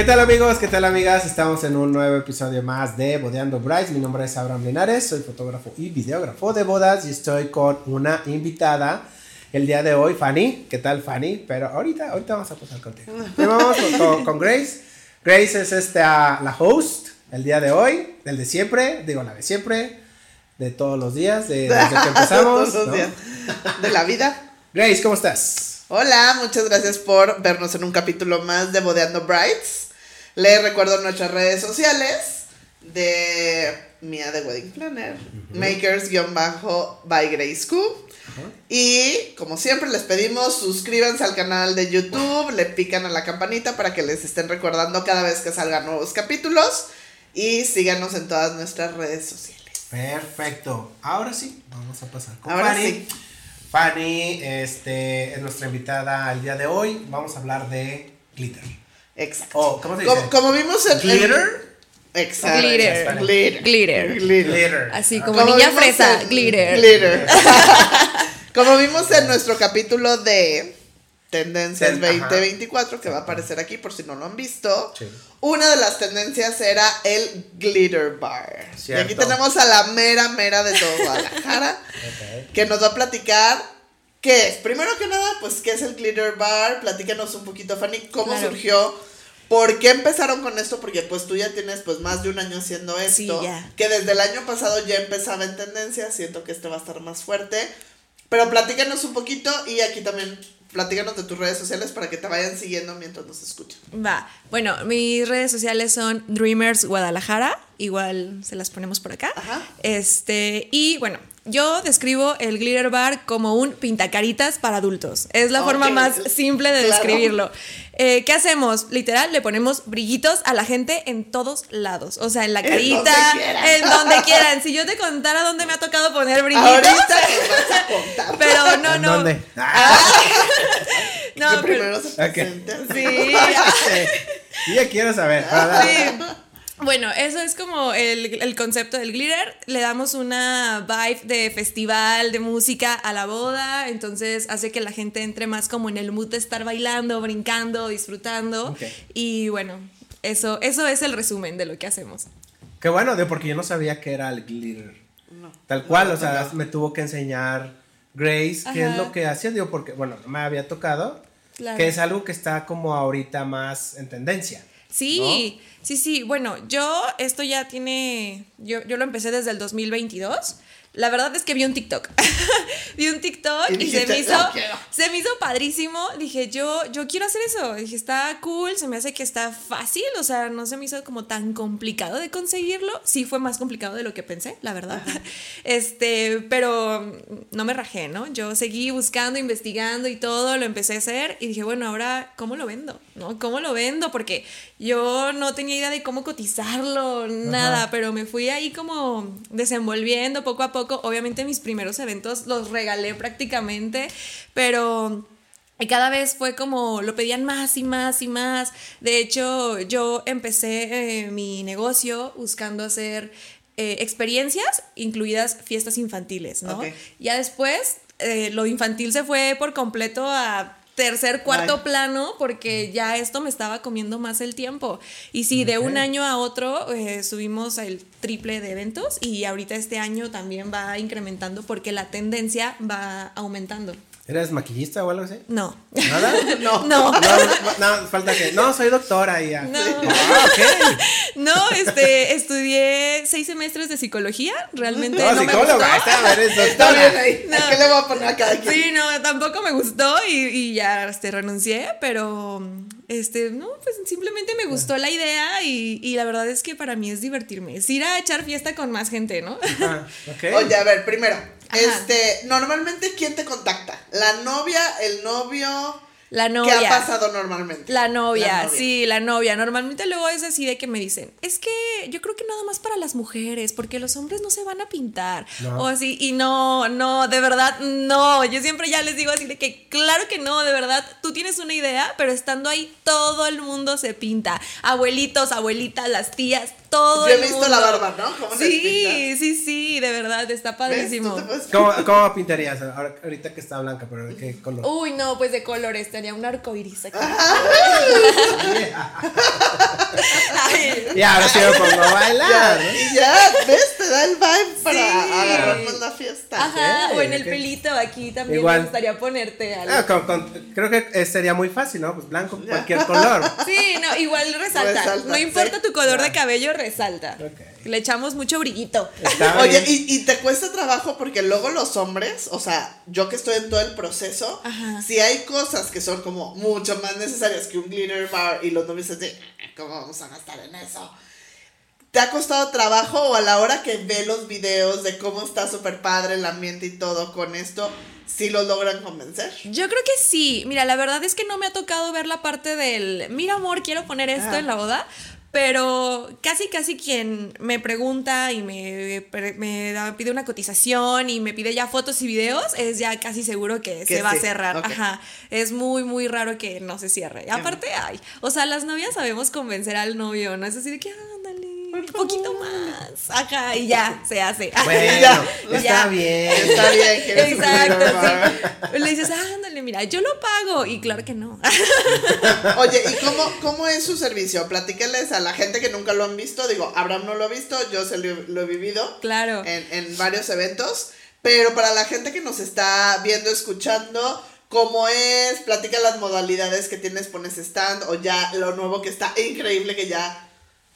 ¿Qué tal amigos? ¿Qué tal amigas? Estamos en un nuevo episodio más de Bodeando Brides. Mi nombre es Abraham Linares, soy fotógrafo y videógrafo de bodas y estoy con una invitada el día de hoy, Fanny. ¿Qué tal Fanny? Pero ahorita, ahorita vamos a pasar contigo. Vamos con, con- Grace. Grace es esta, la host el día de hoy, el de siempre, digo la de siempre, de todos los días, de, desde que empezamos. Todos ¿no? días de la vida. Grace, ¿cómo estás? Hola, muchas gracias por vernos en un capítulo más de Bodeando Brides. Les recuerdo nuestras redes sociales de Mía de Wedding Planner, makers-by Grace Q. Y como siempre les pedimos, suscríbanse al canal de YouTube, le pican a la campanita para que les estén recordando cada vez que salgan nuevos capítulos y síganos en todas nuestras redes sociales. Perfecto. Ahora sí, vamos a pasar con Ahora Fanny. sí. Fanny, este, es nuestra invitada el día de hoy. Vamos a hablar de glitter. Exacto. Oh, ¿cómo se dice? Como, como vimos en ¿Glitter? Exacto. Glitter. Glitter. Glitter. Glitter. Así Ah. como Como niña fresa, en- glitter. Glitter. Como vimos en nuestro capítulo de Tendencias Ten- ajá. 2024, que va a aparecer aquí por si no lo han visto, Sí. una de las tendencias era el Glitter Bar. Cierto. Y aquí tenemos a la mera mera de todo Guadalajara, que nos va a platicar qué es. Primero que nada, pues, ¿qué es el Glitter Bar? Platícanos un poquito, Fanny, cómo Claro. surgió. ¿Por qué empezaron con esto? Porque pues tú ya tienes pues más de un año haciendo esto. Sí, ya. Que desde el año pasado ya empezaba en tendencia. Siento que este va a estar más fuerte. Pero platícanos un poquito y aquí también platícanos de tus redes sociales para que te vayan siguiendo mientras nos escuchan. Va. Bueno, mis redes sociales son Dreamers Guadalajara. Igual se las ponemos por acá. Ajá. Este, y bueno, yo describo el glitter bar como un pintacaritas para adultos. Es la forma más simple de claro. describirlo. Eh, ¿Qué hacemos? Literal, le ponemos brillitos a la gente en todos lados. O sea, en la En carita, donde quieran. en donde quieran. Si yo te contara dónde me ha tocado poner brillitos. Pero no, ¿En no. dónde? Ah, No, que pero- primero se. Sí. sí, ya quiero saber. ¿verdad? Sí. Bueno, eso es como el, el concepto del glitter. Le damos una vibe de festival, de música a la boda. Entonces hace que la gente entre más como en el mood de estar bailando, brincando, disfrutando. Ok. Y bueno, eso, eso es el resumen de lo que hacemos. Qué bueno, de porque yo no sabía que era el glitter. No. Tal cual, No, o sea, no. me tuvo que enseñar Grace qué es lo que hacía, digo, porque, bueno, no me había tocado, Claro. que es algo que está como ahorita más en tendencia. Sí, sí, sí. Bueno, yo esto ya tiene, yo, yo lo empecé desde el 2022. La verdad es que vi un TikTok. vi un TikTok Y y, se dijiste, me hizo, se me hizo padrísimo. Dije, yo, yo quiero hacer eso. Dije, está cool, se me hace que está fácil. O sea, no se me hizo como tan complicado de conseguirlo. Sí fue más complicado de lo que pensé, la verdad. Este, pero no me rajé, ¿no? Yo seguí buscando, investigando y todo, lo empecé a hacer y dije, bueno, ahora, ¿cómo lo vendo? ¿No? ¿Cómo lo vendo? Porque yo no tenía idea de cómo cotizarlo, nada, pero me fui ahí como desenvolviendo poco a poco. Obviamente mis primeros eventos los regalé prácticamente, pero... Y cada vez fue como, lo pedían más y más y más. De hecho, yo empecé eh, mi negocio buscando hacer eh, experiencias, incluidas fiestas infantiles, ¿no? Ya después, eh, lo infantil se fue por completo a tercer, cuarto Ay. plano, porque ya esto me estaba comiendo más el tiempo. Y sí, de un año a otro eh, subimos el triple de eventos y ahorita este año también va incrementando porque la tendencia va aumentando. ¿Eres maquillista o algo así? No. ¿Nada? No. No. No, no, falta que. No, soy doctora y ya. No. Ah, ok. No, este, estudié seis semestres de psicología, realmente No, no, me psicóloga, gustó. esta, eres Está bien ahí. No. ¿A qué le voy a poner a cada quien? Sí, no, tampoco me gustó y, y ya este, renuncié, pero este, no, pues simplemente me gustó la idea y, y la verdad es que para mí es divertirme, es ir a echar fiesta con más gente, ¿no? Ah, ok. Oye, a ver, primero. Este, normalmente, ¿quién te contacta? ¿La novia, el novio? La ¿Qué novia. ha pasado normalmente? La novia, La novia. sí, la novia. Normalmente luego es así de que me dicen, es que yo creo que nada más para las mujeres, porque los hombres no se van a pintar. No. O así, y no, no, de verdad, no. Yo siempre ya les digo así de que, claro que no, de verdad, tú tienes una idea, pero estando ahí todo el mundo se pinta. Abuelitos, abuelitas, las tías, todo Yo he el visto mundo. la barba, ¿no? ¿Cómo Sí, sí, sí, de verdad, está padrísimo. ¿Cómo, cómo pintarías? Ahora- Ahorita que está blanca, pero ¿de qué color? Uy, no, pues de colores, tenía un arco iris aquí. Ay, Y ahora sí me pongo a bailar. Ya, ¿no? y ya, ¿ves? Te da el vibe para Sí. agarrarnos la fiesta. Ajá, Sí, o en el ok. pelito aquí también Igual. me gustaría ponerte algo. Ah, con- con- creo que sería muy fácil, ¿no? Pues blanco, cualquier color. Sí, no, igual resalta. Resalta, no importa sí. tu color Ya. de cabello, resalta. Ok. Le echamos mucho brillito. Oye, y, y te cuesta trabajo porque luego los hombres, o sea, yo que estoy en todo el proceso, Ajá. si hay cosas que son como mucho más necesarias que un glitter bar y los novios dicen, ¿cómo vamos a gastar en eso? ¿Te ha costado trabajo o a la hora que ve los videos de cómo está súper padre el ambiente y todo con esto, si lo logran convencer? Yo creo que sí. Mira, la verdad es que no me ha tocado ver la parte del, mira amor, quiero poner esto Ah. en la boda. Pero casi, casi quien me pregunta y me, me da- pide una cotización y me pide ya fotos y videos, es ya casi seguro que, Que se va a cerrar. Ajá. Es muy, muy raro que no se cierre. Aparte, ay, o sea, las novias sabemos convencer al novio, ¿no? Es así de que, ándale, un poquito más. Ajá, y ya, se hace. Bueno, Ya, está ya. bien. Está bien, que Exacto, sí. Le dices, ándale, mira, yo lo pago. Y claro que no. Oye, ¿y cómo, cómo es su servicio? Platíquenles a la gente que nunca lo han visto. Digo, Abraham no lo ha visto, yo se lo, lo he vivido Claro. en, en varios eventos. Pero para la gente que nos está viendo, escuchando, ¿cómo es? Platica las modalidades que tienes, pones stand o ya lo nuevo que está increíble que ya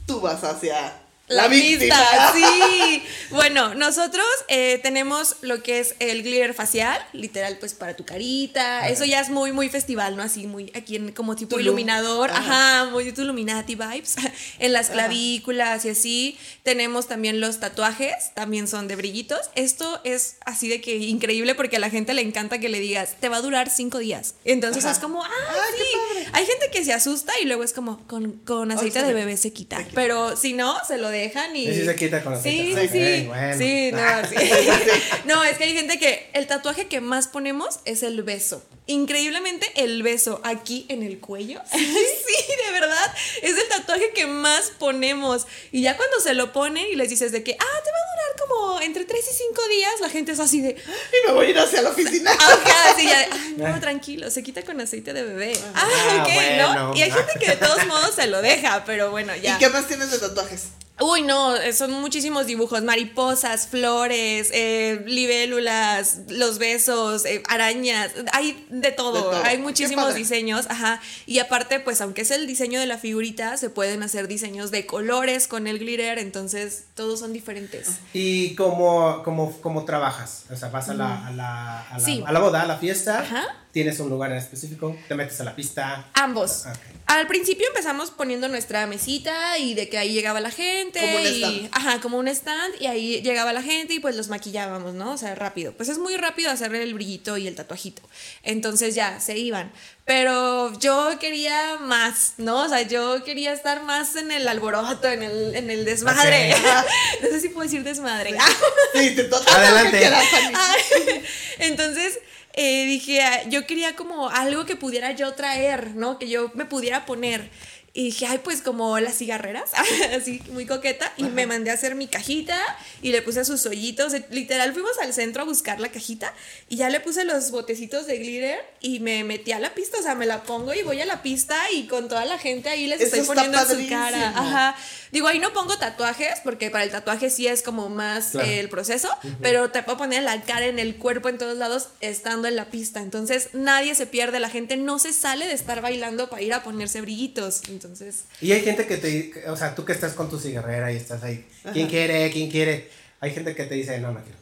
tú vas hacia la, La víctima. vista, sí. Bueno, nosotros eh, tenemos lo que es el glitter facial, literal, pues para tu carita. Eso ya es muy, muy festival, ¿no? Así, muy aquí en como tipo Tulum. iluminador. Ajá. Ajá, muy Illuminati vibes. En las clavículas y así. Tenemos también los tatuajes, también son de brillitos. Esto es así de que increíble porque a la gente le encanta que le digas, te va a durar cinco días. Entonces es como, ah, Ay, sí. Hay gente que se asusta y luego es como, con, con aceite de bebé se quita. se quita. Pero si no, se lo dejan y. Sí se quita con Sí, aceite. sí, sí. Ok, bueno. Sí, no, sí. No, es que hay gente que el tatuaje que más ponemos es el beso. Increíblemente, el beso aquí en el cuello. Sí, de verdad. Es el tatuaje que más ponemos. Y ya cuando se lo ponen y les dices de que, ah, te va a durar como entre 3 y 5 días, la gente es así de, Y me voy a ir hacia la oficina. Ajá, así ya, ay, no, tranquilo, se quita con aceite de bebé. Ah, Ah, ok, bueno. ¿no? Y hay gente que de todos modos se lo deja, pero bueno, ya. ¿Y qué más tienes de tatuajes? Uy, no, son muchísimos dibujos, mariposas, flores, eh, libélulas, los besos, eh, arañas, hay de todo, De todo. hay muchísimos diseños, ajá, y aparte, pues aunque es el diseño de la figurita, se pueden hacer diseños de colores con el glitter, entonces todos son diferentes. ¿Y cómo, cómo, cómo trabajas? O sea, vas a la, a la, a la, Sí. a la boda, a la fiesta, Ajá. tienes un lugar en específico, te metes a la pista. Ambos. Ok. Al principio empezamos poniendo nuestra mesita y de que ahí llegaba la gente. Como un y, stand. Ajá, como un stand y ahí llegaba la gente y pues los maquillábamos, ¿no? O sea, rápido. Pues es muy rápido hacerle el brillito y el tatuajito. Entonces ya, se iban. Pero yo quería más, ¿no? O sea, yo quería estar más en el alboroto, en el, en el desmadre. No sé si puedo decir desmadre. Sí, te toca Adelante. Ay, Entonces eh, dije, ah, yo quería como algo que pudiera yo traer, ¿no? Que yo me pudiera poner. Y dije, ay, pues como las cigarreras, así muy coqueta. Y me mandé a hacer mi cajita y le puse sus hoyitos. Literal, fuimos al centro a buscar la cajita y ya le puse los botecitos de glitter y me metí a la pista. O sea, me la pongo y voy a la pista y con toda la gente ahí les Eso estoy poniendo en su cara. Ajá. Digo, ahí no pongo tatuajes porque para el tatuaje sí es como más Claro. eh, el proceso, pero te puedo poner la cara, en el cuerpo, en todos lados, estando en la pista. Entonces nadie se pierde, la gente no se sale de estar bailando para ir a ponerse brillitos. Entonces, Y hay gente que te, o sea, tú que estás con tu cigarrera y estás ahí, ¿quién quiere? ¿Quién quiere? Hay gente que te dice, no, no quiero.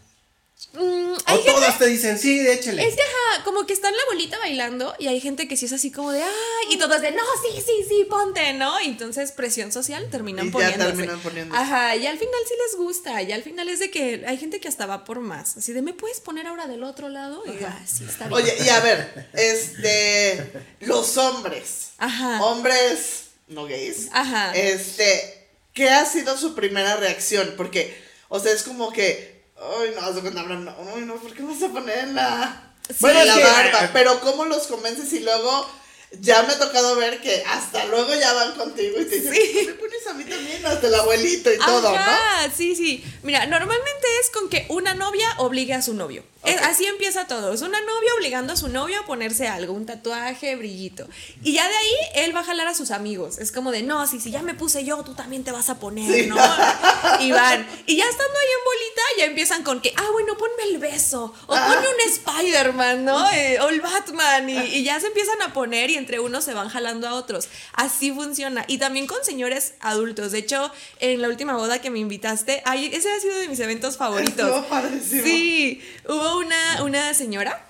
mm, O gente, todos te dicen, sí, échale. es que ajá, como que está en la bolita bailando y hay gente que sí es así como de, ay, y todos de, no, sí, sí, sí, ponte, ¿no? Y entonces presión social terminan Y ya poniéndose. terminan poniéndose. Ajá, y al final sí les gusta, y al final es de que hay gente que hasta va por más, así de, ¿me puedes poner ahora del otro lado? Y ah, sí, está bien. Oye, y a ver, este, los hombres, Ajá. hombres no gays, Ajá. este, ¿qué ha sido su primera reacción? Porque, o sea, es como que, ay, no, cuando hablan, no, ay, no, ¿por qué vas a poner en la, Sí. bueno, en la Es que- barba? Pero ¿cómo los convences y luego ya me ha tocado ver que hasta luego ya van contigo y te dicen, Sí. me pones a mí también hasta el abuelito y todo, ¿no? Sí, sí. Mira, normalmente es con que una novia obligue a su novio. Así empieza todo. Es una novia obligando a su novio a ponerse algo, un tatuaje, brillito. Y ya de ahí él va a jalar a sus amigos. Es como de, no, si, si ya me puse yo, tú también te vas a poner, Sí. ¿no? Y van. Y ya estando ahí en bolita, ya empiezan con que, ah, bueno, ponme el beso. O Ah. ponme un Spider-Man, ¿no? Eh, o el Batman. Y, y ya se empiezan a poner y entre unos se van jalando a otros. Así funciona. Y también con señores adultos. De hecho, en la última boda que me invitaste, ay, ese ha sido de mis eventos favoritos. Estuvo padrísimo. Sí, hubo una, una señora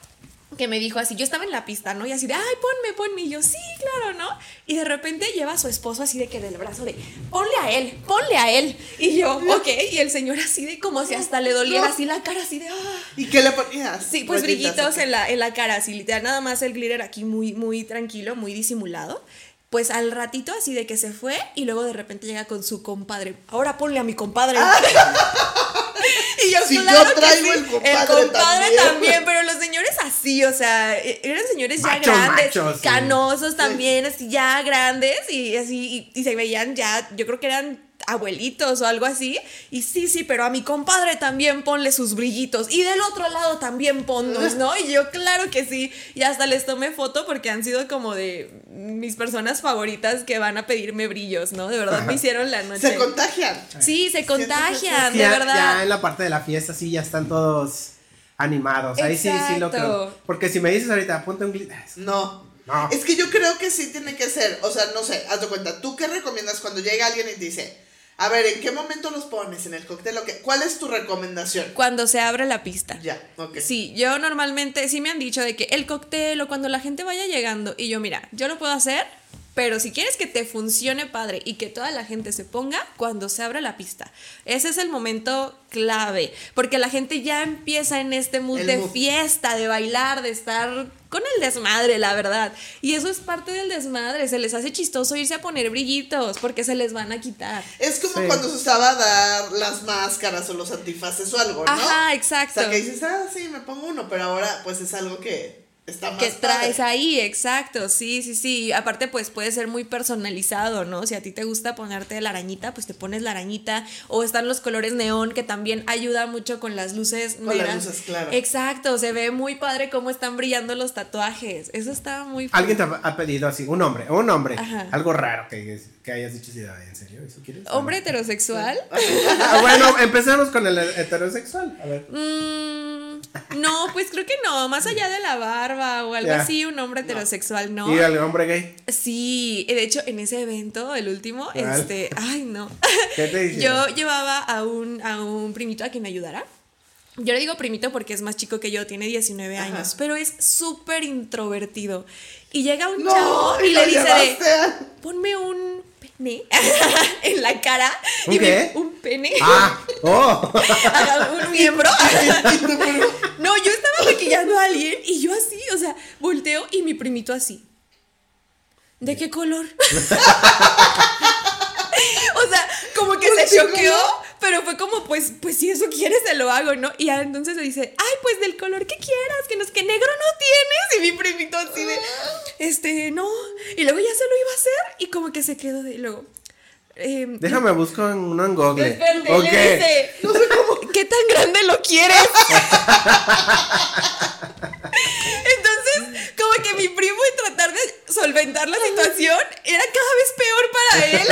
que me dijo así, yo estaba en la pista, ¿no? Y así de, ay, ponme, ponme. Y yo, sí, claro, ¿no? Y de repente lleva a su esposo así de que del brazo de, ponle a él, ponle a él. Y yo, ok. Y el señor así de como si hasta le doliera así la cara, así de, ah. ¿Y qué le ponías? Sí, pues brillitos en la, en la cara, así literal, nada más el glitter aquí muy, muy tranquilo, muy disimulado. Pues al ratito así de que se fue y luego de repente llega con su compadre. Ahora ponle a mi compadre. y yo, Si yo claro que traigo sí, el compadre compadre también. también, pero los así, o sea, e- eran señores ya grandes, machos, sí. canosos también, así ya grandes y así, y, y se veían ya, yo creo que eran abuelitos o algo así. Y sí, sí, pero a mi compadre también ponle sus brillitos. Y del otro lado también ponnos, ¿no? Y yo, claro que sí. Y hasta les tomé foto porque han sido como de mis personas favoritas que van a pedirme brillos, ¿no? De verdad me hicieron la noche. Se contagian. Sí, se contagian, Sí, de ya, verdad. ya en la parte de la fiesta sí ya están todos animados. Ahí sí, sí lo creo. Porque si me dices ahorita, ponte un glitter. No. No. Es que yo creo que sí tiene que ser, o sea, no sé, haz de cuenta, ¿tú qué recomiendas cuando llega alguien y te dice, a ver, ¿en qué momento los pones? ¿En el cóctel o qué? ¿Cuál es tu recomendación? Cuando se abre la pista. Ya, ok. Sí, yo normalmente sí me han dicho de que el cóctel o cuando la gente vaya llegando y yo, mira, yo lo puedo hacer, pero si quieres que te funcione padre y que toda la gente se ponga cuando se abre la pista. Ese es el momento clave, porque la gente ya empieza en este mood El de mood. fiesta, de bailar, de estar con el desmadre, la verdad. Y eso es parte del desmadre, se les hace chistoso irse a poner brillitos porque se les van a quitar. Es como Sí. cuando se usaba a dar las máscaras o los antifaces o algo, ¿no? Ajá, O exacto. sea, que dices, ah, sí, me pongo uno, pero ahora pues es algo que está más que traes padre. ahí, exacto, sí, sí, sí. Aparte, pues puede ser muy personalizado, ¿no? Si a ti te gusta ponerte la arañita, pues te pones la arañita. O están los colores neón, que también ayuda mucho con las luces Con las luces, claro. Exacto, se ve muy padre cómo están brillando los tatuajes. Eso está muy Alguien te ha ha pedido así, un hombre, un hombre, Ajá. algo raro que, que hayas dicho, ¿en serio? ¿Eso quieres? Hombre heterosexual. Ah, bueno, empecemos con el heterosexual. A ver. Mm, no, pues creo que no. Más allá de la barba o algo así, un hombre heterosexual, ¿no? Y el hombre gay. Sí, de hecho, en ese evento, el último, este, ay no. ¿Qué te? Yo llevaba a un, a un primito a que me ayudara. Yo le digo primito porque es más chico que yo, tiene 19 Ajá. años, pero es súper introvertido. Y llega un No, chavo y le dice de, ponme un pene en la cara. ¿Un y me- qué? un pene. Ah, oh. Un miembro. no, yo estaba maquillando a alguien y yo así, o sea, volteo y mi primito así. ¿De qué color? o sea, como que se choqueó, pero fue como, pues, pues si eso quieres, se lo hago, ¿no? Y entonces le dice, ay, pues del color que quieras, que no es que negro no tienes. Y mi primito así de, este, no. Y luego ya se lo iba a hacer y como que se quedó de, y luego. em, Déjame busco en uno en Google. Espérate, Ok. le dice, ¿qué tan grande lo quieres? Entonces, como que mi primo en tratar de solventar la situación era cada vez peor para él.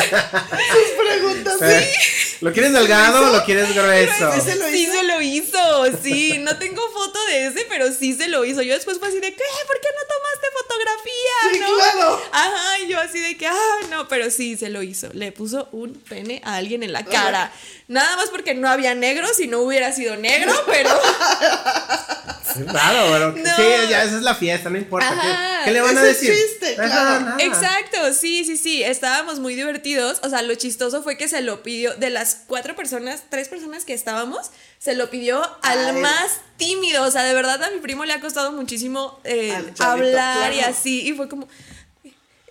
Sus preguntas, Eh, ¿Lo quieres delgado o lo quieres grueso? Sí se lo Sí hizo. se lo hizo, sí, no tengo foto de ese, pero sí se lo hizo. Yo después fue así de, ¿qué? ¿Por qué no tomaste fotografía? Sí, ¿no? claro. Ajá, y yo así de que, ah, no, pero sí se lo hizo. Le puso un pene a alguien en la cara. Nada más porque no había negro, si no hubiera sido negro, pero... Claro, pero No. sí, ya esa es la fiesta, no importa. ¿Qué, Ajá. qué le van a decir? chiste, claro. Exacto, sí, sí, sí, estábamos muy divertidos. O sea, lo chistoso fue que se lo pidió, de las cuatro personas, tres personas que estábamos, se lo pidió al más tímido. O sea, de verdad a mi primo le ha costado muchísimo eh, chavito, hablar y así. Y fue como,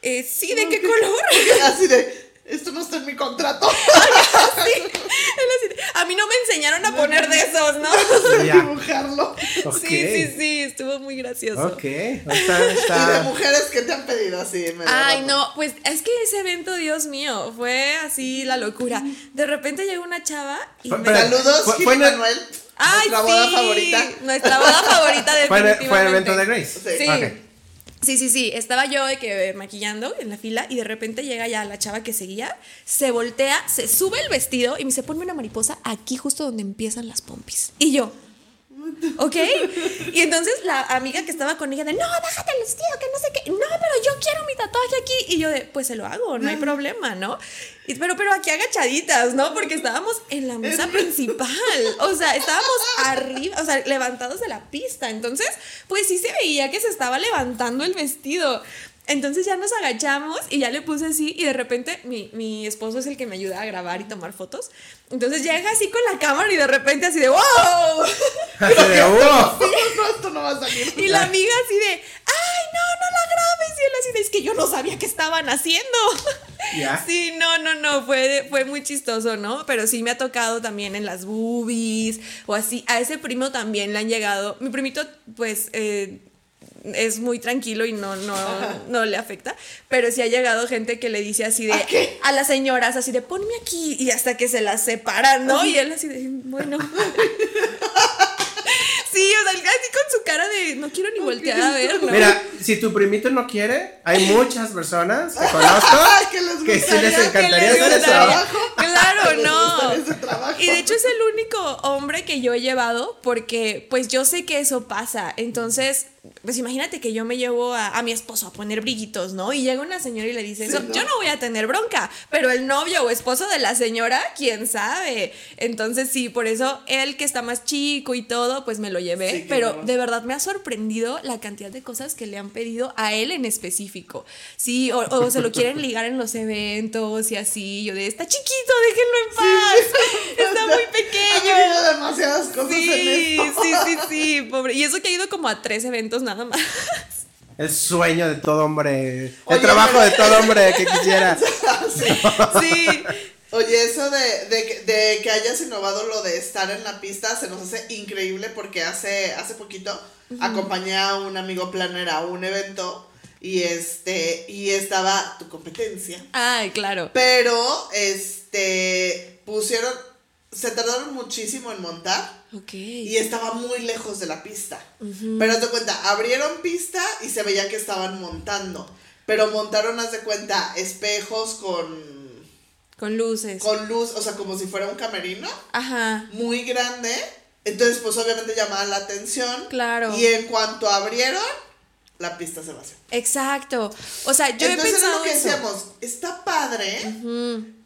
eh, sí, ¿de qué color? Así de, esto no está en mi contrato. Sí, a mí no me enseñaron a poner de esos, ¿no? sé dibujarlo. Sí, sí, sí, estuvo muy gracioso. Ok. Está, Y de está. mujeres que te han pedido así. medio Ay, no, pues es que ese evento, Dios mío, fue así la locura. De repente llegó una chava y Fue- me... Saludos, Fue- fue Manuel. Ay, nuestra boda sí, favorita. Nuestra boda favorita Fue, definitivamente. fue el evento de Grace. Sí. Sí, sí, sí. Estaba yo de que eh, maquillando en la fila y de repente llega ya la chava que seguía, se voltea, se sube el vestido y me dice, ponme una mariposa aquí justo donde empiezan las pompis. Y yo, ¿ok? Y entonces la amiga que estaba con ella de, no, bájate el vestido, que no sé qué. No, pero yo quiero mi tatuaje aquí. Y yo de, pues se lo hago, no hay problema, ¿no? Y, pero, pero aquí agachaditas, ¿no? Porque estábamos en la mesa principal. O sea, estábamos arriba, o sea, levantados de la pista. Entonces, pues sí se veía que se estaba levantando el vestido. Entonces ya nos agachamos y ya le puse así y de repente mi, mi esposo es el que me ayuda a grabar y tomar fotos. Entonces llega así con la cámara y de repente así de ¡Wow! Así de. No, esto no va a salir. Y la amiga así de ¡Ay, no, no la grabes! Y él así de es que yo no sabía qué estaban haciendo. Ya. Sí, no, no, no, fue, fue muy chistoso, ¿no? Pero sí me ha tocado también en las boobies o así. A ese primo también le han llegado. Mi primito, pues, eh, es muy tranquilo y no, no, no le afecta. Pero sí ha llegado gente que le dice así de ¿A qué? a las señoras, así de ponme aquí y hasta que se las separan, ¿no? Y él así de, bueno. Sí, o sea, así con su cara de no quiero ni voltear a ver, ¿no? Mira, si tu primito no quiere, hay muchas personas que conozco Ay, que les que sí les encantaría que les hacer trabajo. Claro, no. gustaría ese trabajo. Y de hecho es el único hombre que yo he llevado porque pues yo sé que eso pasa. Entonces, pues imagínate que yo me llevo a, a mi esposo a poner brillitos, ¿no? Y llega una señora y le dice eso. ¿no? Yo no voy a tener bronca, pero el novio o esposo de la señora, quién sabe. Entonces sí, por eso él que está más chico y todo, pues me lo llevé. Sí, pero de verdad me ha sorprendido la cantidad de cosas que le han pedido a él en específico. Sí, o, o se lo quieren ligar en los eventos y así. Yo de, está chiquito, déjenlo en paz. Está muy Ha pequeño. vivido demasiadas cosas Sí, en esto. sí, sí, sí, pobre. Y eso que ha ido como a tres eventos nada más. El sueño de todo hombre. El Oye, trabajo pero- de todo hombre que quisiera. Sí. Oye, eso de, de, que- de que hayas innovado lo de estar en la pista se nos hace increíble porque hace, hace poquito acompañé a un amigo planner a un evento y este y estaba tu competencia. Ay, claro. Pero este pusieron se tardaron muchísimo en montar Ok. y estaba muy lejos de la pista. Pero haz de cuenta, abrieron pista y se veía que estaban montando. Pero montaron, haz de cuenta, espejos con Con luces. con luz, o sea, como si fuera un camerino Ajá. muy grande. Entonces, pues obviamente llamaba la atención. Claro. Y en cuanto abrieron, la pista se vació. Exacto. O sea, yo Entonces he pensado lo que eso. decíamos, está padre,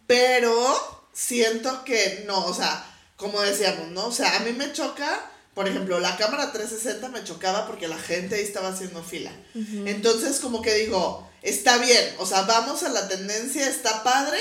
pero siento que no, o sea, como decíamos, ¿no? O sea, a mí me choca, por ejemplo, la cámara 360 me chocaba porque la gente ahí estaba haciendo fila. Entonces, como que digo, está bien, o sea, vamos a la tendencia, está padre,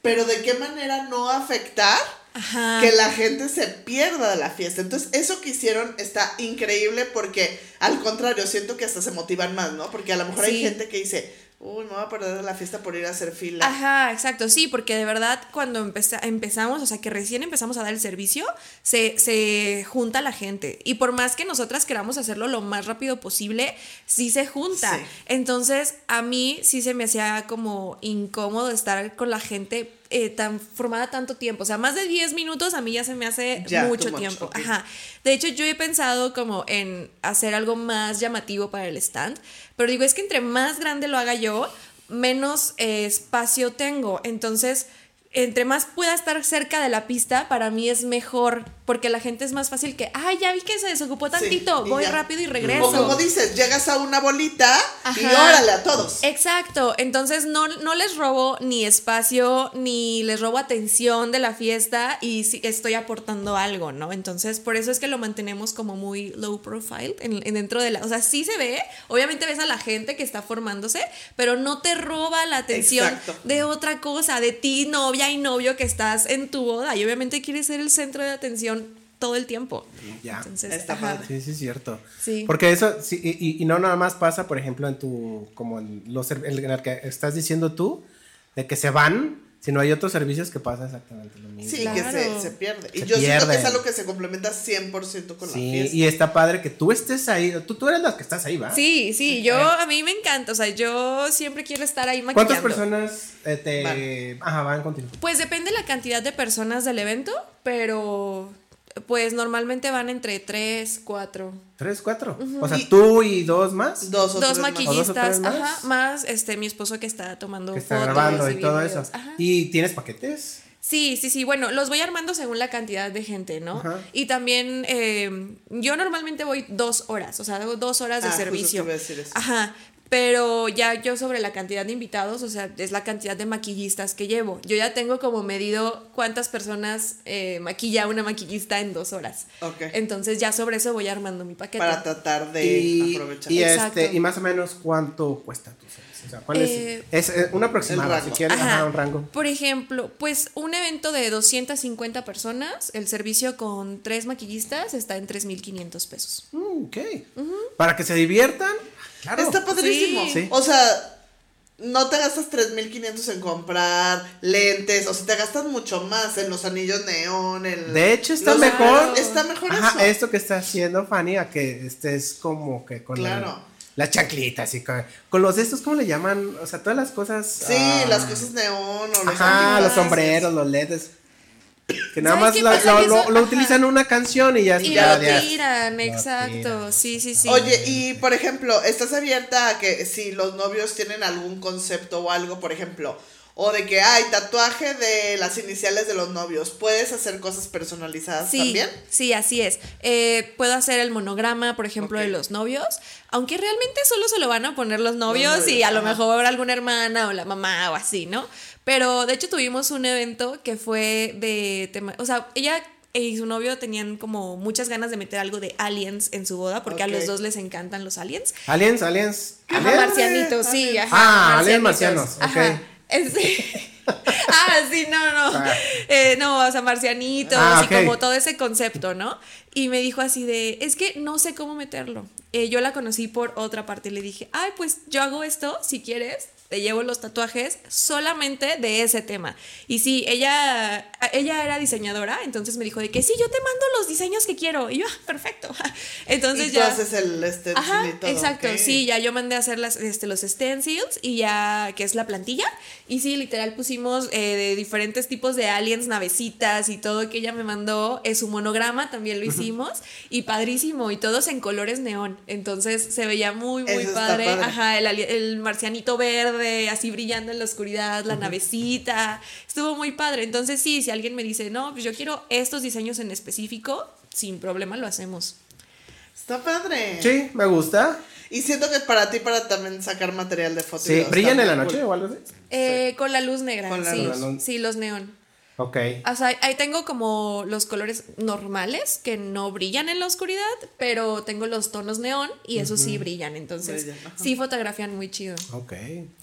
pero de qué manera no afectar Ajá. que la gente se pierda de la fiesta. Entonces, eso que hicieron está increíble porque, al contrario, siento que hasta se motivan más, ¿no? Porque a lo mejor hay gente que dice, uy, me voy a perder de la fiesta por ir a hacer fila. Ajá, exacto, sí, porque de verdad cuando empeza- empezamos, o sea, que recién empezamos a dar el servicio, se, se junta la gente. Y por más que nosotras queramos hacerlo lo más rápido posible, sí se junta. Sí. Entonces, a mí sí se me hacía como incómodo estar con la gente eh, tan formada tanto tiempo. O sea, más de 10 minutos a mí ya se me hace Ya, mucho much, tiempo. Ajá. De hecho, yo he pensado como en hacer algo más llamativo para el stand, pero digo, es que entre más grande lo haga yo, menos eh, espacio tengo. Entonces, entre más pueda estar cerca de la pista, para mí es mejor, porque la gente es más fácil que, ay, ya vi que se desocupó tantito, voy ya. rápido y O regreso. como dices, llegas a una bolita y órale a todos. Exacto, entonces no, no les robo ni espacio, ni les robo atención de la fiesta y sí estoy aportando algo, ¿no? Entonces, por eso es que lo mantenemos como muy low profile en, en dentro de la... O sea, sí se ve, obviamente ves a la gente que está formándose, pero no te roba la atención Exacto. de otra cosa, de ti, novia y novio que estás en tu boda y obviamente quieres ser el centro de atención todo el tiempo. Ya. Entonces, Está padre. Sí, sí, es cierto. Sí. Porque eso, sí, y, y- no nada más pasa, por ejemplo, en tu, como en, los, en el que estás diciendo tú, de que se van, sino hay otros servicios que pasa exactamente lo mismo. Sí, Claro. que se, se pierde. Y Se yo siento que es algo que se complementa 100% con la Sí, fiesta. y está padre que tú estés ahí. Tú, tú eres la que estás ahí, ¿va? Sí, sí, yo a mí me encanta, o sea, yo siempre quiero estar ahí maquillando. ¿Cuántas personas eh, te ajá, van contigo? Pues depende la cantidad de personas del evento, pero pues normalmente van entre 3, 4. ¿Tres, cuatro? O sea, tú y dos más. Dos o Dos tres más. ¿O dos o maquillistas, más? ajá, más este mi esposo que está tomando Que está fotos grabando y todo videos, eso. ajá. ¿Y tienes paquetes? Sí, sí, sí. Bueno, los voy armando según la cantidad de gente, ¿no? Ajá. Y también eh, yo normalmente voy dos horas, o sea, hago dos horas de Ah, justo servicio. te iba a decir eso. Ajá. Pero ya yo sobre la cantidad de invitados, o sea, es la cantidad de maquillistas que llevo. Yo ya tengo como medido cuántas personas eh, maquilla una maquillista en dos horas. Ok. Entonces ya sobre eso voy armando mi paquete. Para tratar de Y, aprovechar. y, este, y más o menos cuánto cuesta tu servicio. O sea, ¿cuál Eh, es? Es eh, un aproximado, si quieres, ajá, un rango. Por ejemplo, pues un evento de 250 personas, el servicio con tres maquillistas está en 3.500 pesos. Mm, ok. Para que se diviertan. Claro. Está padrísimo. Sí. O sea, no te gastas 3.500 en comprar lentes, o sea, te gastas mucho más en los anillos neón, en... De hecho, está los- mejor. Está mejor Ajá, eso. esto que está haciendo Fanny, a que estés como que con Claro. el- las chanclitas y con, con los estos, ¿cómo le llaman? O sea, todas las cosas. Sí, ah, las cosas neón o los Ajá, los sombreros, los LEDs. Que nada ¿Sabes más qué lo, lo- Que lo- eso- lo ajá. utilizan en una canción y ya Y ya, lo ya- tiran, lo exacto. tiran. Sí, sí, sí. Oye, y por ejemplo, ¿estás abierta a que si los novios tienen algún concepto o algo, por ejemplo, o de que hay tatuaje de las iniciales de los novios, ¿puedes hacer cosas personalizadas Sí, también? sí, así es. Eh, puedo hacer el monograma, por ejemplo, de los novios, aunque realmente solo se lo van a poner los novios, novios, y a lo mejor alguna hermana o la mamá o así, ¿no? Pero de hecho tuvimos un evento que fue de tema, o sea, ella y su novio tenían como muchas ganas de meter algo de aliens en su boda, porque a los dos les encantan los aliens. Aliens, aliens. Ajá, aliens. marcianitos, sí, ajá. Ah, aliens marcianos, ok. Ah, sí, no, no. Ah. Eh, no, o sea, marcianitos Ah, y como todo ese concepto, ¿no? Y me dijo así de, es que no sé cómo meterlo. Eh, yo la conocí por otra parte y le dije, ay, pues yo hago esto, si quieres, te llevo los tatuajes solamente de ese tema. Y sí, ella, ella era diseñadora, entonces me dijo de que sí, yo te mando los diseños que quiero. Y yo, ah, perfecto. Entonces y tú ya... haces el este Ajá, y todo, exacto, ok. sí, ya yo mandé a hacer las, este, los stencils y ya, que es la plantilla, y sí, literal pusimos eh, de diferentes tipos de aliens, navecitas y todo que ella me mandó, es su monograma también lo hicimos, y padrísimo, y todos en colores neón, entonces se veía muy, muy Eso padre, padre. ajá, el, el marcianito verde, así brillando en la oscuridad, la navecita, estuvo muy padre, entonces sí, si alguien me dice, no, pues yo quiero estos diseños en específico, sin problema lo hacemos. Está padre. Sí, me gusta. Y siento que para ti, para también sacar material de fotos. Sí, ¿brillan en la noche o algo así? Eh, Con la luz negra, Con la sí, luz. sí, los neón. Ok. O sea, ahí tengo como los colores normales que no brillan en la oscuridad, pero tengo los tonos neón y esos sí brillan, entonces Brillan, ajá. sí fotografían muy chido. Ok.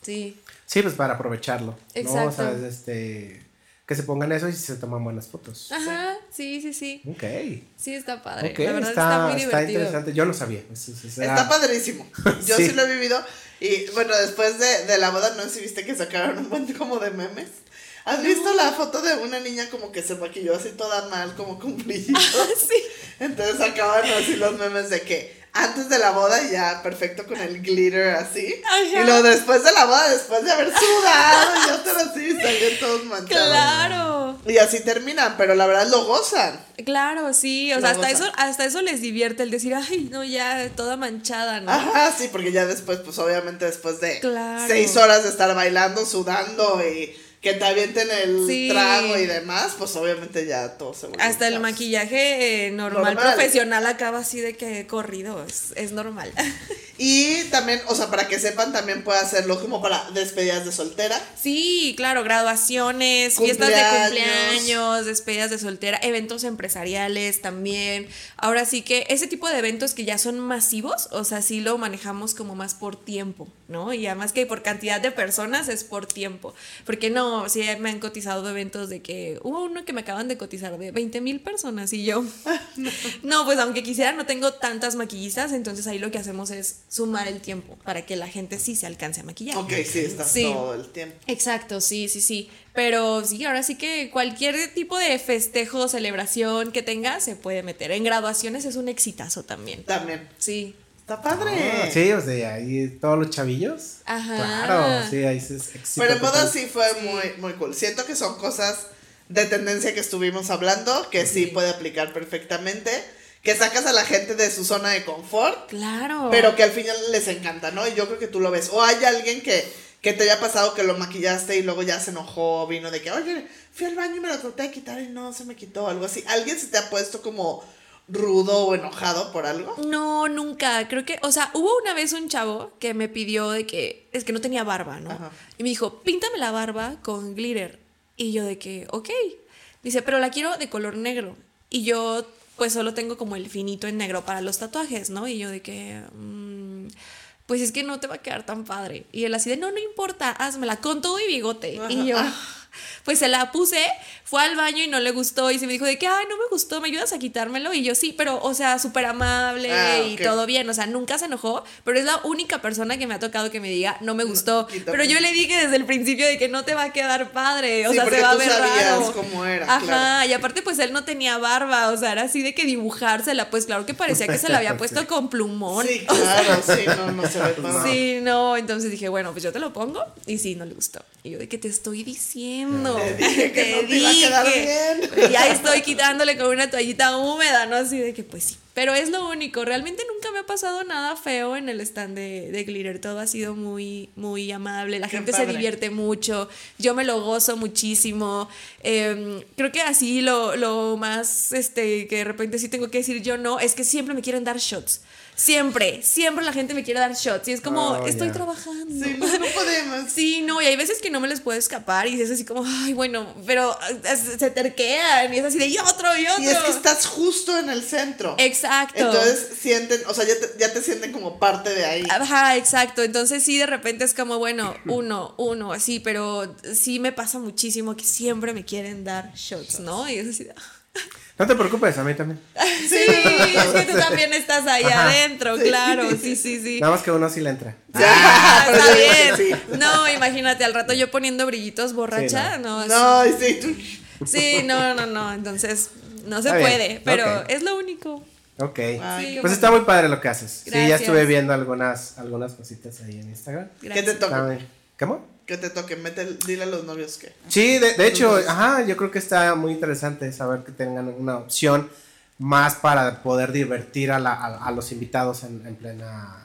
Sí. Sí, pues para aprovecharlo. ¿no? O sea, Exacto. este. Que se pongan eso y se toman buenas fotos. Ajá, sí, sí, sí. Ok. Sí, está padre. Ok, la verdad está, está, muy está divertido. interesante. Yo no sabía. Es- es- es- Está padrísimo. Yo sí. Sí. lo he vivido. Y bueno, después de, de la boda, no sé si viste que sacaron un montón como de memes. ¿Has visto la foto de una niña como que se maquilló así toda mal, como con brillitos? sí. Entonces sacaban así los memes de que antes de la boda ya perfecto con el glitter así. Ajá. Y luego después de la boda, después de haber sudado y otro así, salían todos manchados. Claro. Y así terminan, pero la verdad lo gozan. Claro, sí. O Lo sea, hasta gozan. eso, hasta eso les divierte el decir, ay, no, ya toda manchada, ¿no? Ajá, sí, porque ya después, pues obviamente después de Claro. seis horas de estar bailando, sudando y que te avienten el Sí. trago y demás, pues obviamente ya todo se vuelve Hasta el maquillaje eh, normal, Normal. profesional acaba así de que corrido, es, es normal. Y también, o sea, para que sepan, también puede hacerlo como para despedidas de soltera. Sí, claro, graduaciones, fiestas de Cumpleaños. despedidas de soltera, eventos empresariales también. Ahora sí que ese tipo de eventos que ya son masivos, o sea, sí lo manejamos como más por tiempo, ¿no? Y además que por cantidad de personas es por tiempo. Porque no, sí, me han cotizado eventos de que hubo uno que me acaban de cotizar de 20 mil personas y yo. no, pues aunque quisiera, no tengo tantas maquillistas, entonces ahí lo que hacemos es sumar el tiempo para que la gente sí se alcance a maquillar. Ok, sí, estás Sí. todo el tiempo. Exacto, sí, sí, sí. Pero sí, ahora sí que cualquier tipo de festejo, celebración que tenga se puede meter. En graduaciones es un exitazo también. También. Sí. Está padre. Ah, sí, o sea, ahí todos los chavillos. Ajá. Claro, sí, ahí es éxito Pero total. sí fue muy, muy cool. Siento que son cosas de tendencia que estuvimos hablando, que sí puede aplicar perfectamente, que sacas a la gente de su zona de confort, Claro. pero que al final les encanta, ¿no? Y yo creo que tú lo ves. O hay alguien que, que te haya pasado que lo maquillaste y luego ya se enojó, vino de que, oye, fui al baño y me lo traté de quitar y no se me quitó, algo así. ¿Alguien se te ha puesto como rudo o enojado por algo? No, nunca. Creo que, o sea, hubo una vez un chavo que me pidió de que, es que no tenía barba, ¿no? Ajá. Y me dijo, píntame la barba con glitter. Y yo de que, ok. Dice, pero la quiero de color negro. Y yo, pues solo tengo como el finito en negro para los tatuajes, ¿no? Y yo de que, mm, pues es que no te va a quedar tan padre. Y él así de, no, no importa, házmela con todo y bigote. Y yo, pues se la puse, fue al baño y no le gustó y se me dijo de que, ay, no me gustó, ¿me ayudas a quitármelo? Y yo sí, pero, o sea, súper amable Ah, y ok. todo bien, o sea, nunca se enojó, pero es la única persona que me ha tocado que me diga, no me gustó. pero yo le dije desde el principio de que no te va a quedar padre, o Sí, sea, se va a ver raro. cómo era, Ajá, claro. y aparte pues él no tenía barba, o sea, era así de que dibujársela, pues claro que parecía que se la había puesto Sí. con plumón. Sí, claro, sí, no, no se ve todo. Sí, no, entonces dije, bueno, pues yo te lo pongo y sí, no le gustó. Y yo de que te estoy diciendo. Te dije que no te iba a bien. Ya estoy quitándole con una toallita húmeda, ¿no? Así de que pues sí. Pero es lo único, realmente nunca me ha pasado nada feo en el stand de, de Glitter. Todo ha sido muy, muy amable. La Qué gente se divierte mucho. Yo me lo gozo muchísimo. Eh, creo que así lo, lo más este, que de repente sí tengo que decir yo no es que siempre me quieren dar shots. Siempre, siempre la gente me quiere dar shots. Y es como, Oh, estoy trabajando. Sí, no, no podemos. Sí, no, y hay veces que no me les puedo escapar y es así como, ay, bueno, pero eh, se terquean y es así de y otro y otro. Y es que estás justo en el centro. Exacto. Entonces sienten, o sea, ya te, ya te sienten como parte de ahí. Ajá, exacto. Entonces sí, de repente es como, bueno, uno, uno, así, pero sí me pasa muchísimo que siempre me quieren dar shots, ¿no? Y es así, de, No te preocupes, a mí también. sí, es que tú también estás ahí Ajá. adentro, claro, sí, sí, sí. Nada más que uno sí le entra. Ah, está bien. No, imagínate, al rato yo poniendo brillitos borracha, Sí, no, No, sí. Sí, no, no, no. Entonces, no se Está bien, puede, pero es lo único. Ok. Ay, Sí, Pues está muy padre lo que haces. Sí, ya estuve viendo algunas, algunas cositas ahí en Instagram. ¿Qué te toca? ¿Cómo? Que te toque, mete, dile a los novios que. Sí, de, de hecho, ajá, yo creo que está muy interesante saber que tengan una opción más para poder divertir a, la- a- a los invitados en, en plena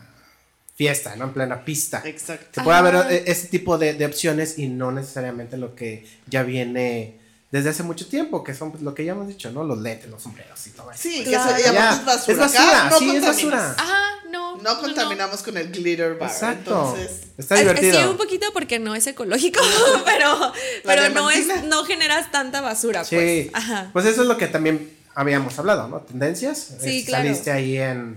fiesta, ¿no? En plena pista. Exacto. Que pueda Ajá. haber eh, ese tipo de, de opciones y no necesariamente lo que ya viene desde hace mucho tiempo, que son pues, lo que ya hemos dicho, ¿no? Los lentes, los sombreros y todo eso. Sí, Claro. que eso, y Ya, es basura. es basura, Acá no sí, es basura. Ajá, no. No contaminamos con el glitter bar. Exacto. Entonces, Está divertido. Sí, un poquito porque no es ecológico, pero, pero no es, no generas tanta basura, Sí, pues. Ajá. pues eso es lo que también habíamos hablado, ¿no? Tendencias. Sí, Este, claro. Saliste ahí en,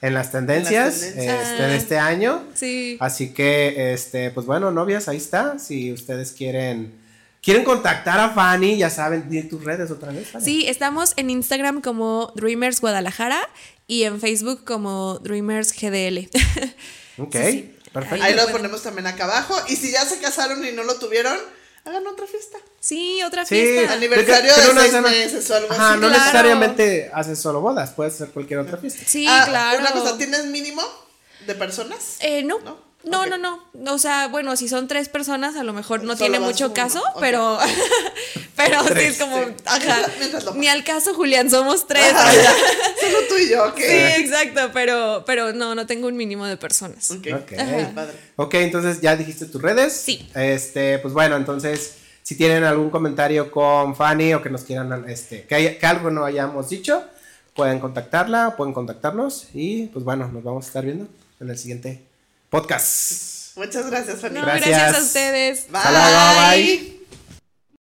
en las tendencias, tendencias. este, Ah. de este año. Sí. Así que, este, pues bueno, novias, ahí está. Si ustedes quieren, quieren contactar a Fanny, ya saben, di tus redes otra vez. Fanny. Sí, estamos en Instagram como Dreamers Guadalajara y en Facebook como Dreamers GDL. Ok, Sí, sí. perfecto. ahí lo bueno. ponemos también acá abajo. Y si ya se casaron y no lo tuvieron, hagan otra fiesta. Sí, otra Sí, fiesta. Aniversario pero de seis meses o algo Ajá, así. no Claro. necesariamente haces solo bodas, puedes hacer cualquier otra fiesta. Sí, Ah, claro. Una cosa, ¿tienes mínimo de personas? Eh, no. ¿No? No, no, no. O sea, bueno, si son tres personas, a lo mejor no Solo tiene mucho uno, caso, pero, pero sí es como, sí. ajá. Ni al caso, Julián, somos tres. Solo tú y yo, ok. Sí, exacto, pero, pero no, no tengo un mínimo de personas. Ok. Ok. Padre. Ok, entonces ya dijiste tus redes. Sí. Este, pues bueno, entonces, si tienen algún comentario con Fanny o que nos quieran, este, que, haya- que algo no hayamos dicho, pueden contactarla, pueden contactarnos y pues bueno, nos vamos a estar viendo en el siguiente podcast. Muchas gracias, Fanny. No, Gracias. gracias a ustedes. Bye. Hasta luego, bye.